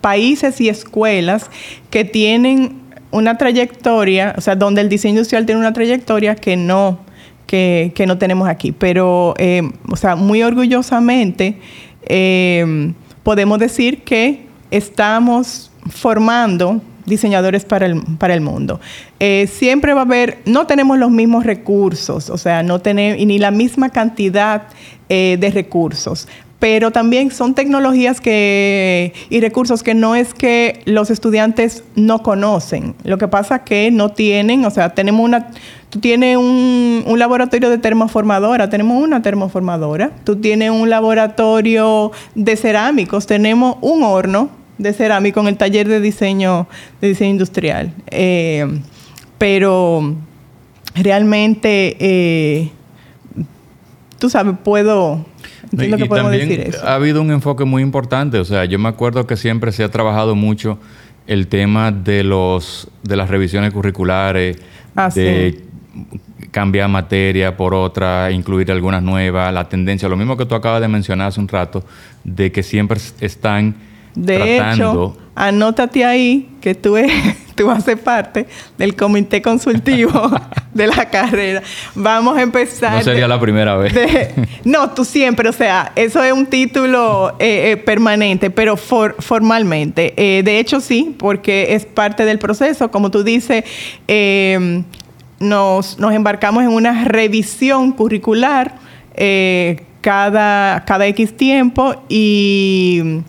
países y escuelas que tienen una trayectoria, o sea, donde el diseño industrial tiene una trayectoria que no, que, no tenemos aquí. Pero, eh, o sea, muy orgullosamente eh, podemos decir que estamos formando diseñadores para el, para el mundo. Eh, siempre va a haber, no tenemos los mismos recursos, o sea, no tenemos ni la misma cantidad eh, de recursos, pero también son tecnologías que, y recursos que no es que los estudiantes no conocen. Lo que pasa que no tienen, o sea, tenemos una, tú tienes un, un laboratorio de termoformadora, tenemos una termoformadora, tú tienes un laboratorio de cerámicos, tenemos un horno de cerámico en el taller de diseño, de diseño industrial. Eh, pero realmente, eh, tú sabes, puedo y, también Ha habido un enfoque muy importante. O sea, yo me acuerdo que siempre se ha trabajado mucho el tema de los de las revisiones curriculares, ah, de cambiar materia por otra, incluir algunas nuevas, la tendencia, lo mismo que tú acabas de mencionar hace un rato, de que siempre están de hecho, anótate ahí que tú, tú vas a ser parte del comité consultivo de la carrera. Vamos a empezar. No sería la primera vez. no, tú siempre, o sea, eso es un título eh, eh, permanente, pero formalmente. Eh, de hecho, sí, porque es parte del proceso. Como tú dices, nos, nos, embarcamos en una revisión curricular cada, cada X tiempo y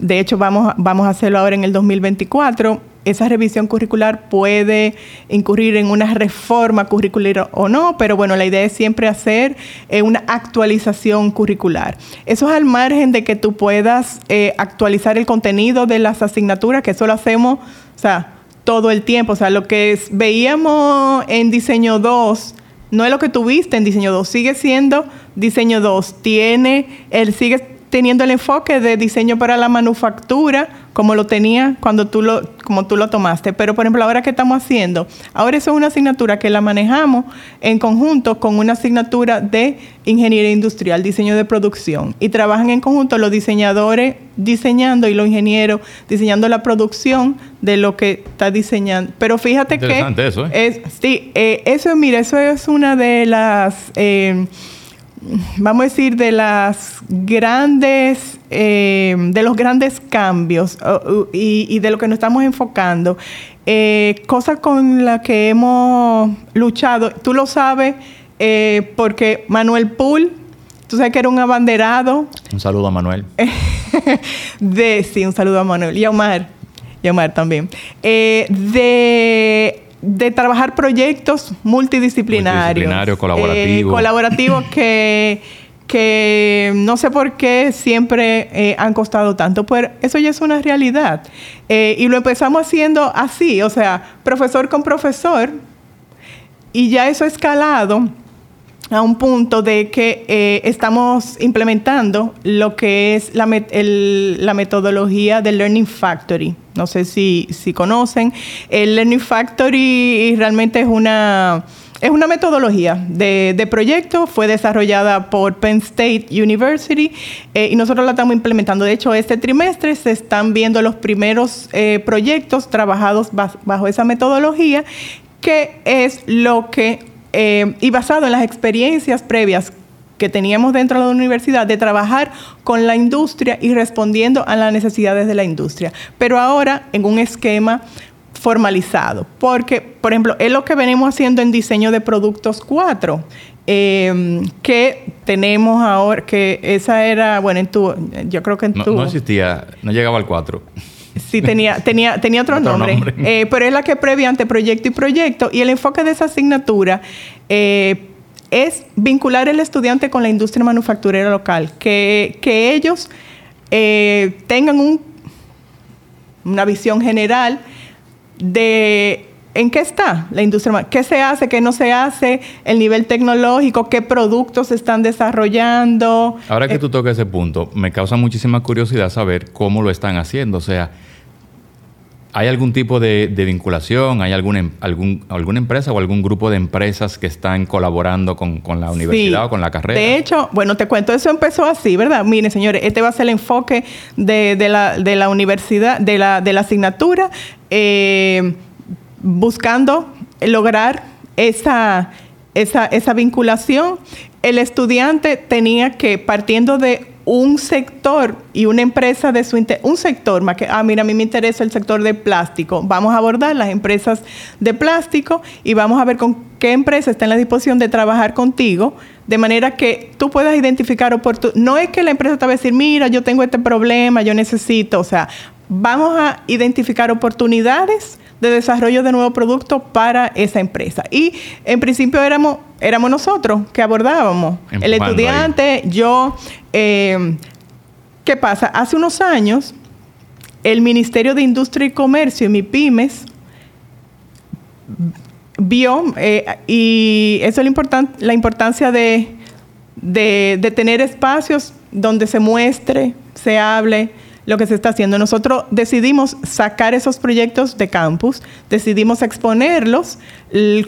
de hecho, vamos, vamos a hacerlo ahora en el 2024. Esa revisión curricular puede incurrir en una reforma curricular o no, pero bueno, la idea es siempre hacer eh, una actualización curricular. Eso es al margen de que tú puedas eh, actualizar el contenido de las asignaturas, que eso lo hacemos, o sea, todo el tiempo. O sea, lo que veíamos en diseño 2 no es lo que tuviste en diseño 2, sigue siendo diseño 2, tiene, él sigue teniendo el enfoque de diseño para la manufactura como lo tenía cuando tú lo, como tú lo tomaste. Pero, por ejemplo, ahora que estamos haciendo, ahora eso es una asignatura que la manejamos en conjunto con una asignatura de ingeniería industrial, diseño de producción. Y trabajan en conjunto los diseñadores diseñando y los ingenieros diseñando la producción de lo que está diseñando. Pero fíjate que... eso, ¿eh? Es, sí, eh, eso, mira, eso es una de las... Eh, vamos a decir, de las grandes, eh, de los grandes cambios y, de lo que nos estamos enfocando. Eh, cosas con las que hemos luchado, tú lo sabes, eh, porque Manuel Pool, tú sabes que era un abanderado. Un saludo a Manuel. de, sí, un saludo a Manuel. Y a Omar. Y a Omar también. de de trabajar proyectos multidisciplinarios. Eh, colaborativos que, que no sé por qué siempre eh, han costado tanto, pero eso ya es una realidad. Eh, y lo empezamos haciendo así, o sea, profesor con profesor, y ya eso ha escalado a un punto de que eh, estamos implementando lo que es la, la, metodología del Learning Factory. No sé si, si conocen. El Learning Factory realmente es una es una metodología de, proyecto, fue desarrollada por Penn State University eh, y nosotros la estamos implementando. De hecho, este trimestre se están viendo los primeros eh, proyectos trabajados bajo esa metodología, que es lo que, eh, y basado en las experiencias previas que teníamos dentro de la universidad de trabajar con la industria y respondiendo a las necesidades de la industria, pero ahora en un esquema formalizado. Porque, por ejemplo, es lo que venimos haciendo en diseño de productos 4. Em, que tenemos ahora, que esa era, bueno, en tu, yo creo que en tu... No existía, no llegaba al 4. Sí, tenía, tenía, tenía otro, nombre, eh, pero es la que previa ante proyecto y proyecto. Y el enfoque de esa asignatura eh, es vincular el estudiante con la industria manufacturera local, que, que ellos eh, tengan un, una visión general de en qué está la industria, qué se hace, qué no se hace, el nivel tecnológico, qué productos se están desarrollando. Ahora que eh, tú tocas ese punto, me causa muchísima curiosidad saber cómo lo están haciendo. O sea, ¿hay algún tipo de, vinculación? ¿Hay alguna, em, algún, alguna empresa o algún grupo de empresas que están colaborando con, la universidad o con la carrera? De hecho, bueno, te cuento, eso empezó así, ¿verdad? Miren, señores, este va a ser el enfoque de, la, de la universidad, de la, de la asignatura. Eh, buscando lograr esa, esa, vinculación, el estudiante tenía que, partiendo de un sector y una empresa de su un sector, más que, ah, mira, a mí me interesa el sector de plástico, vamos a abordar las empresas de plástico y vamos a ver con qué empresa está en la disposición de trabajar contigo, de manera que tú puedas identificar oportunidades. No es que la empresa te va a decir, mira, yo tengo este problema, yo necesito, o sea, vamos a identificar oportunidades de desarrollo de nuevos productos para esa empresa. Y en principio éramos, éramos nosotros que abordábamos, el estudiante, yo. Eh, ¿Qué pasa? Hace unos años, el Ministerio de Industria y Comercio y MIPIMES vio, eh, y eso es la importancia de, de tener espacios donde se muestre, se hable, lo que se está haciendo. Nosotros decidimos sacar esos proyectos de campus, decidimos exponerlos,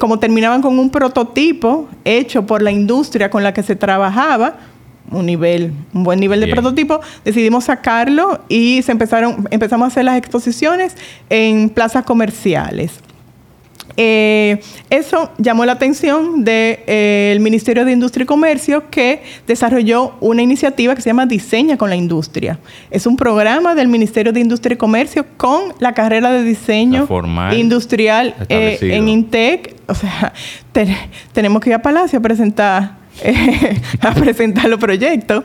como terminaban con un prototipo hecho por la industria con la que se trabajaba, un nivel, un buen nivel de prototipo, decidimos sacarlo y se empezaron, empezamos a hacer las exposiciones en plazas comerciales. Eh, eso llamó la atención del eh, Ministerio de Industria y Comercio que desarrolló una iniciativa que se llama Diseña con la Industria. Es un programa del Ministerio de Industria y Comercio con la carrera de diseño industrial eh, en INTEC. O sea, tenemos que ir a Palacio a presentar, a presentar los proyectos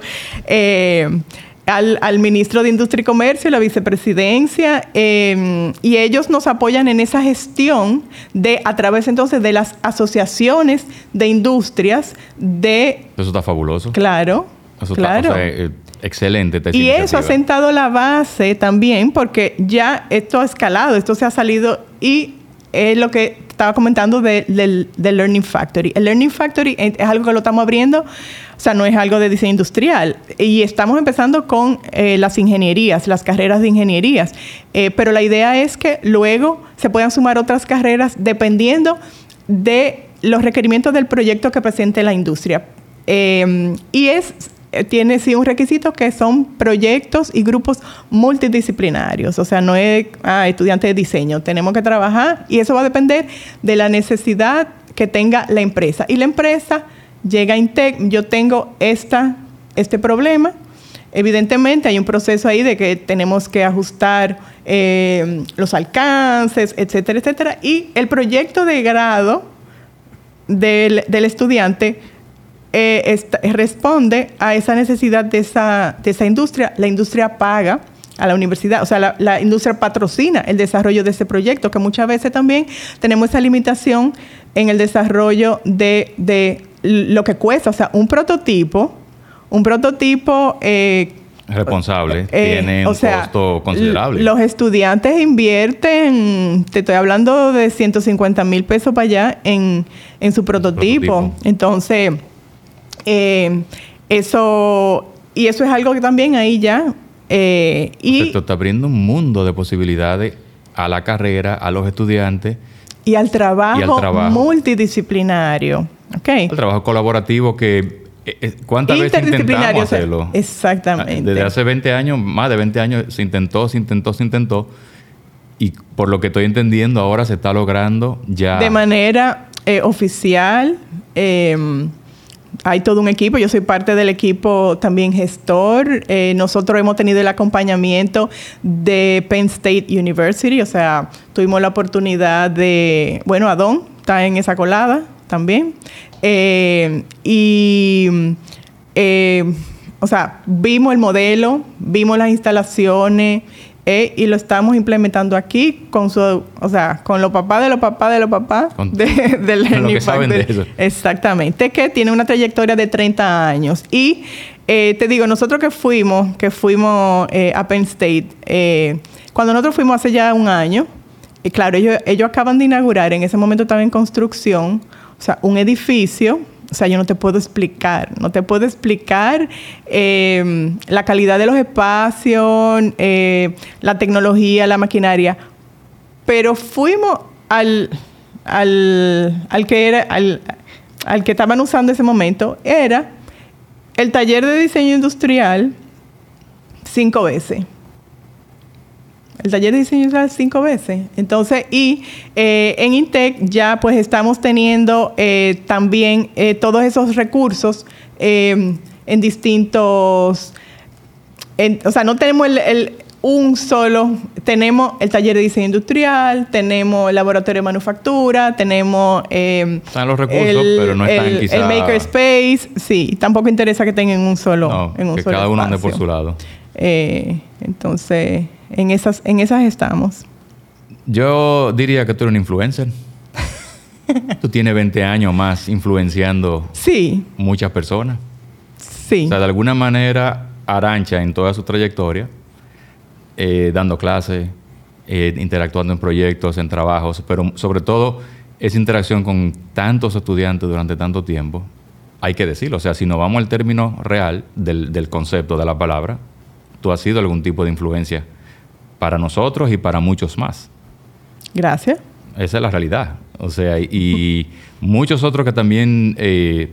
al, ministro de Industria y Comercio, la vicepresidencia, em, y ellos nos apoyan en esa gestión de a través entonces de las asociaciones de industrias de... Eso está fabuloso. Claro. Eso claro. Está, eh, excelente. Y eso ha sentado la base también porque ya esto ha escalado, esto se ha salido y es lo que estaba comentando del Learning Factory. El Learning Factory es algo que lo estamos abriendo o sea, no es algo de diseño industrial. Y estamos empezando con eh, las ingenierías, las carreras de ingenierías. Eh, pero la idea es que luego se puedan sumar otras carreras dependiendo de los requerimientos del proyecto que presente la industria. Em, y es tiene sí un requisito que son proyectos y grupos multidisciplinarios, o sea, no es ah, estudiante de diseño, tenemos que trabajar y eso va a depender de la necesidad que tenga la empresa. Y la empresa llega Intec, yo tengo esta, este problema. Evidentemente hay un proceso ahí de que tenemos que ajustar eh, los alcances, etcétera, etcétera. Y el proyecto de grado del, estudiante eh, responde a esa necesidad de esa, de esa industria. La industria paga a la universidad, o sea, la, industria patrocina el desarrollo de ese proyecto, que muchas veces también tenemos esa limitación en el desarrollo de, de lo que cuesta, o sea, un prototipo, un prototipo... Eh, responsable, eh, tiene un costo considerable. Los estudiantes invierten, te estoy hablando de 150 mil pesos para allá en, su prototipo. Entonces, eso, y eso es algo que también ahí ya... y Esto está abriendo un mundo de posibilidades a la carrera, a los estudiantes. Y al trabajo, multidisciplinario. Okay. El trabajo colaborativo que eh, eh, ¿Cuántas veces intentamos hacerlo? Exactamente. Desde hace 20 años, más de 20 años, se intentó, se intentó, se intentó. Y por lo que estoy entendiendo, ahora se está logrando ya. De manera eh, oficial. Em, hay todo un equipo, yo soy parte del equipo también gestor. nosotros hemos tenido el acompañamiento de Penn State University, o sea, tuvimos la oportunidad de, bueno, Adón está en esa colada también. Eh, y, eh, o sea, vimos el modelo, vimos las instalaciones eh, y lo estamos implementando aquí con su, o sea, con los papás de los papás de los papás de, del lo que saben de eso. Exactamente, que tiene una trayectoria de 30 años. Y te digo, nosotros que fuimos, que fuimos a Penn State, cuando nosotros fuimos hace ya un año, y claro, ellos, ellos acaban de inaugurar, en ese momento estaba en construcción, o sea, un edificio, o sea, yo no te puedo explicar, no te puedo explicar em, la calidad de los espacios, eh, la tecnología, la maquinaria, pero fuimos al, al, al que era, al, al que estaban usando ese momento, era el taller de diseño industrial cinco veces. El taller de diseño industrial cinco veces. Entonces, y eh, en Intec ya pues estamos teniendo eh, también eh, todos esos recursos en distintos... o sea, no tenemos el, un solo, tenemos el taller de diseño industrial, tenemos el laboratorio de manufactura, tenemos... están los recursos, pero no están el, el makerspace, sí, tampoco interesa que tengan un solo... No, en un que cada uno ande por su lado. entonces en esas, en esas estamos. Yo diría que tú eres un influencer. tú tienes 20 años más influenciando sí. muchas personas. Sí. O sea, de alguna manera, Arancha en toda su trayectoria, eh, dando clases, eh, interactuando en proyectos, en trabajos, pero sobre todo esa interacción con tantos estudiantes durante tanto tiempo, hay que decirlo. O sea, si nos vamos al término real del, del concepto de la palabra, tú has sido algún tipo de influencia para nosotros y para muchos más. Gracias. Esa es la realidad. O sea, y muchos otros que también eh,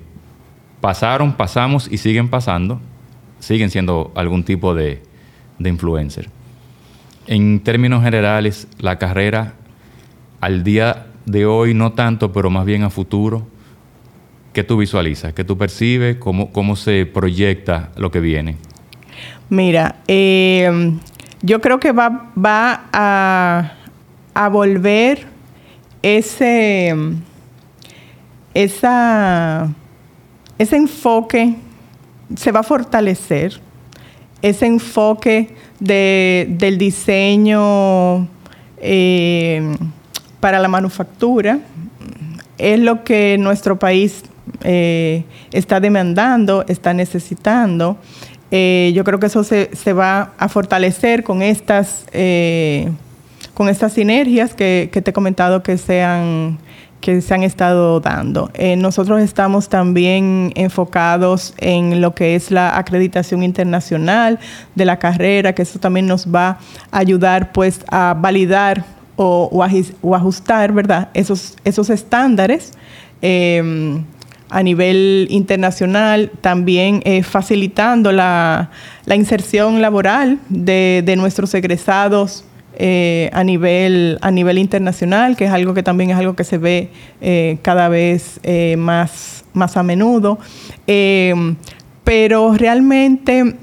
pasaron, pasamos y siguen pasando, siguen siendo algún tipo de, de influencer. En términos generales, la carrera al día de hoy no tanto, pero más bien a futuro, ¿qué tú visualizas? ¿Qué tú percibes? ¿Cómo, cómo se proyecta lo que viene? Mira, eh, yo creo que va, va a, volver ese, esa, ese enfoque, se va a fortalecer, ese enfoque del diseño eh, para la manufactura, es lo que nuestro país eh, está demandando, está necesitando. Eh, yo creo que eso se, va a fortalecer con estas, eh, con estas sinergias que, te he comentado que se han, que se han estado dando. Eh, nosotros estamos también enfocados en lo que es la acreditación internacional de la carrera, que eso también nos va a ayudar pues a validar o, ajustar, ¿verdad? Esos, esos estándares a nivel internacional, también eh, facilitando la, inserción laboral de, nuestros egresados eh, a, nivel, a nivel internacional, que es algo que también es algo que se ve eh, cada vez más, más a menudo. pero realmente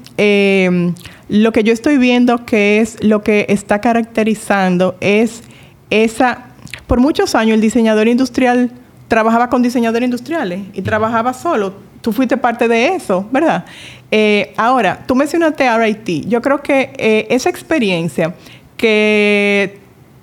lo que yo estoy viendo que es lo que está caracterizando es esa, por muchos años el diseñador industrial trabajaba con diseñadores industriales y trabajaba solo. Tú fuiste parte de eso, ¿verdad? Eh, ahora, tú mencionaste RIT. Yo creo que eh, esa experiencia que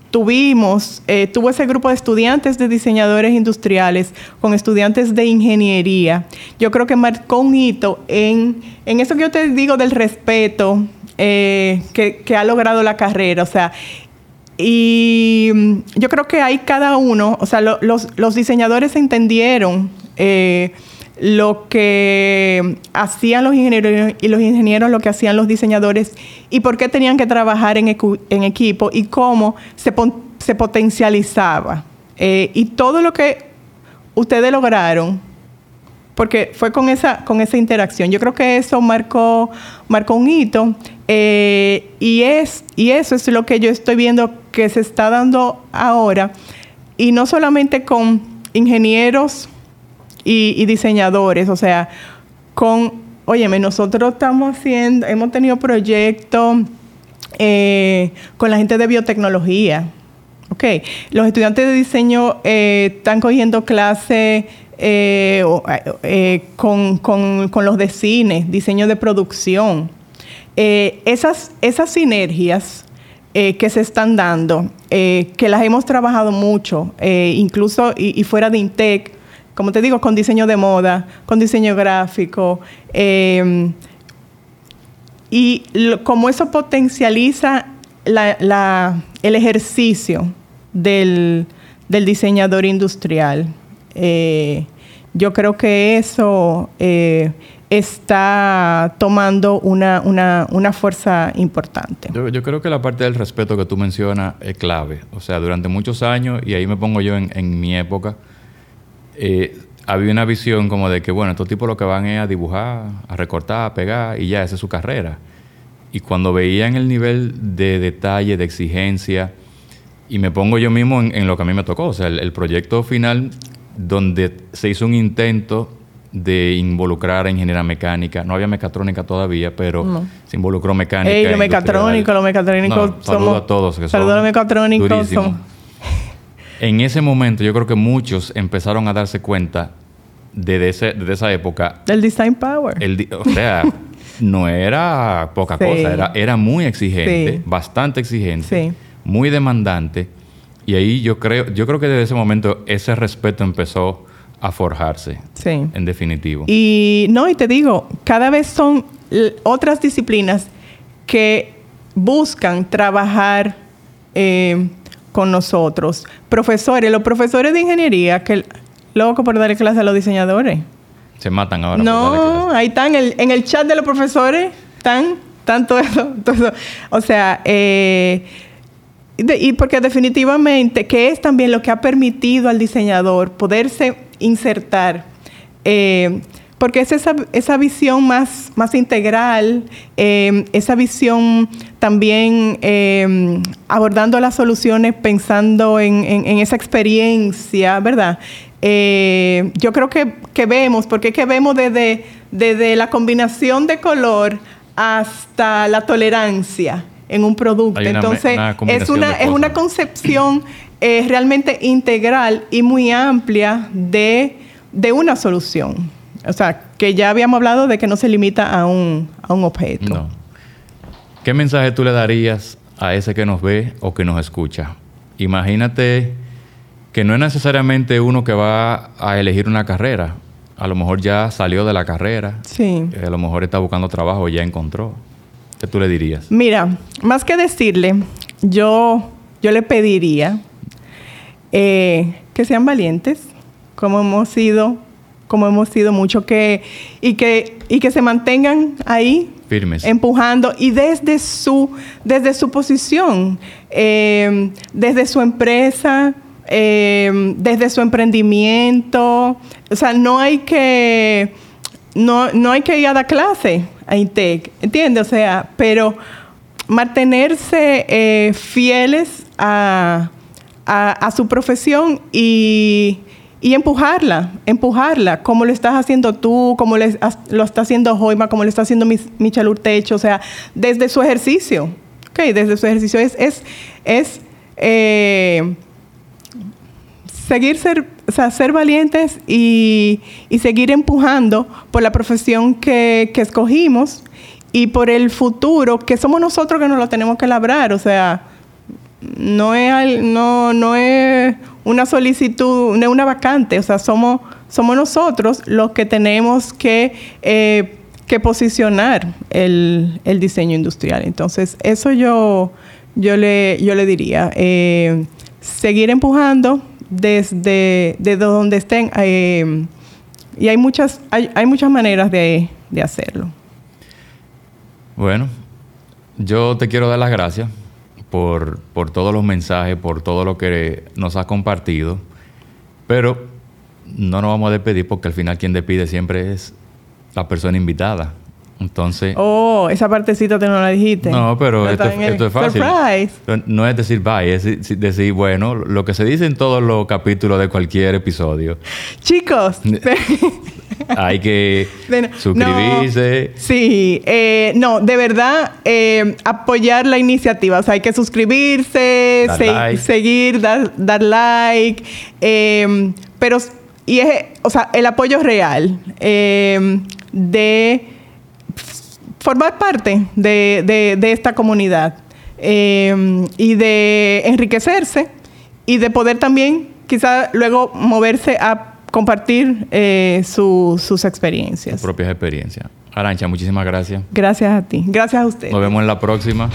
tuvimos, eh, tuvo ese grupo de estudiantes de diseñadores industriales con estudiantes de ingeniería, yo creo que marcó un hito en, en eso que yo te digo del respeto que, que, ha logrado la carrera. O sea, y mm, yo creo que hay cada uno, o sea, los, diseñadores entendieron eh, lo que hacían los ingenieros y los ingenieros, lo que hacían los diseñadores y por qué tenían que trabajar en, equipo y cómo se, potencializaba. Eh, y todo lo que ustedes lograron, porque fue con esa, con esa interacción. Yo creo que eso marcó, marcó un hito eh, y, es, y eso es lo que yo estoy viendo que se está dando ahora, y no solamente con ingenieros, y, diseñadores, o sea, con, óyeme, nosotros estamos haciendo, hemos tenido proyectos eh, con la gente de biotecnología. Ok, los estudiantes de diseño eh, están cogiendo clases eh, con, los de cine, diseño de producción. Esas, esas sinergias que se están dando, que las hemos trabajado mucho, incluso y, fuera de INTEC, como te digo, con diseño de moda, con diseño gráfico. Y como eso potencializa el ejercicio del, diseñador industrial, eh, yo creo que eso eh, está tomando una, fuerza importante. Yo, creo que la parte del respeto que tú mencionas es clave. O sea, durante muchos años, y ahí me pongo yo en mi época, eh, había una visión como de que, bueno, estos tipos lo que van es a dibujar, a recortar, a pegar, y ya, esa es su carrera. Y cuando veían el nivel de detalle, de exigencia, y me pongo yo mismo en, lo que a mí me tocó, o sea, el, proyecto final donde se hizo un intento de involucrar a ingeniería mecánica. No había mecatrónica todavía, pero se involucró mecánica. Ey, los mecatrónicos, los mecatrónicos somos... a todos. Que saludos a los mecatrónicos. En ese momento yo creo que muchos empezaron a darse cuenta de, esa época. Del design power. o sea, no era poca cosa, era, era muy exigente, bastante exigente, muy demandante. Y ahí yo creo, yo creo que desde ese momento ese respeto empezó a forjarse. Sí. En definitivo. Y no, y te digo, cada vez son otras disciplinas que buscan trabajar eh, con nosotros. Profesores, los profesores de ingeniería, que loco por darle clase a los diseñadores. Se matan ahora. No, ahí están, en el, chat de los profesores, están, tanto eso, O sea, eh, y porque definitivamente, que es también lo que ha permitido al diseñador poderse insertar. Eh, porque es esa, esa visión más, más integral, em, esa visión también em, abordando las soluciones pensando en, esa experiencia, ¿verdad? Eh, yo creo que, vemos, porque es que vemos desde, desde la combinación de color hasta la tolerancia en un producto. Entonces, es, una, es una concepción eh, realmente integral y muy amplia de, de una solución. O sea, que ya habíamos hablado de que no se limita a un, a un objeto. No. ¿Qué mensaje tú le darías a ese que nos ve o que nos escucha? Imagínate que no es necesariamente uno que va a elegir una carrera. A lo mejor ya salió de la carrera. Sí. Eh, a lo mejor está buscando trabajo y ya encontró. ¿Qué tú le dirías? Mira, más que decirle, yo, yo le pediría eh, que sean valientes, como hemos sido como hemos sido mucho, que, y, que, y que se mantengan ahí. Firmes. Empujando y desde su, desde su posición, em, desde su empresa, em, desde su emprendimiento. O sea, no hay que, no, no hay que ir a dar clase a INTEC, ¿entiendes? O sea, pero mantenerse eh, fieles a, a su profesión y y empujarla, empujarla, como lo estás haciendo tú, como lo está haciendo Joima, como lo está haciendo Michel Urtecho, o sea, desde su ejercicio, ok, desde su ejercicio. Es, es, es eh, seguir ser, ser valientes y, seguir empujando por la profesión que, que escogimos y por el futuro que somos nosotros que nos lo tenemos que labrar, o sea, no es, no, no es una solicitud, no es una vacante, o sea, somos, somos nosotros los que tenemos que, eh, que posicionar el, diseño industrial. Entonces, eso yo, yo, le, yo le diría, eh, seguir empujando desde, desde donde estén. Eh, Y hay muchas, hay, hay muchas maneras de, de hacerlo. Bueno, yo te quiero dar las gracias por, por todos los mensajes, por todo lo que nos has compartido, pero no nos vamos a despedir porque al final quien despide siempre es la persona invitada. Entonces. Oh, esa partecita te no la dijiste. No, pero esto, es fácil. Surprise. No es decir bye, es decir, bueno, lo que se dice en todos los capítulos de cualquier episodio. Chicos. hay que suscribirse. sí, eh, no, de verdad, eh, apoyar la iniciativa. O sea, hay que suscribirse, seguir, dar, dar like. Eh, pero, y es, o sea, el apoyo real de formar parte de, esta comunidad y de enriquecerse y de poder también quizá luego moverse a compartir eh, sus experiencias. Sus propias experiencias. Arancha, muchísimas gracias. Gracias a ti. Gracias a usted. Nos vemos en la próxima.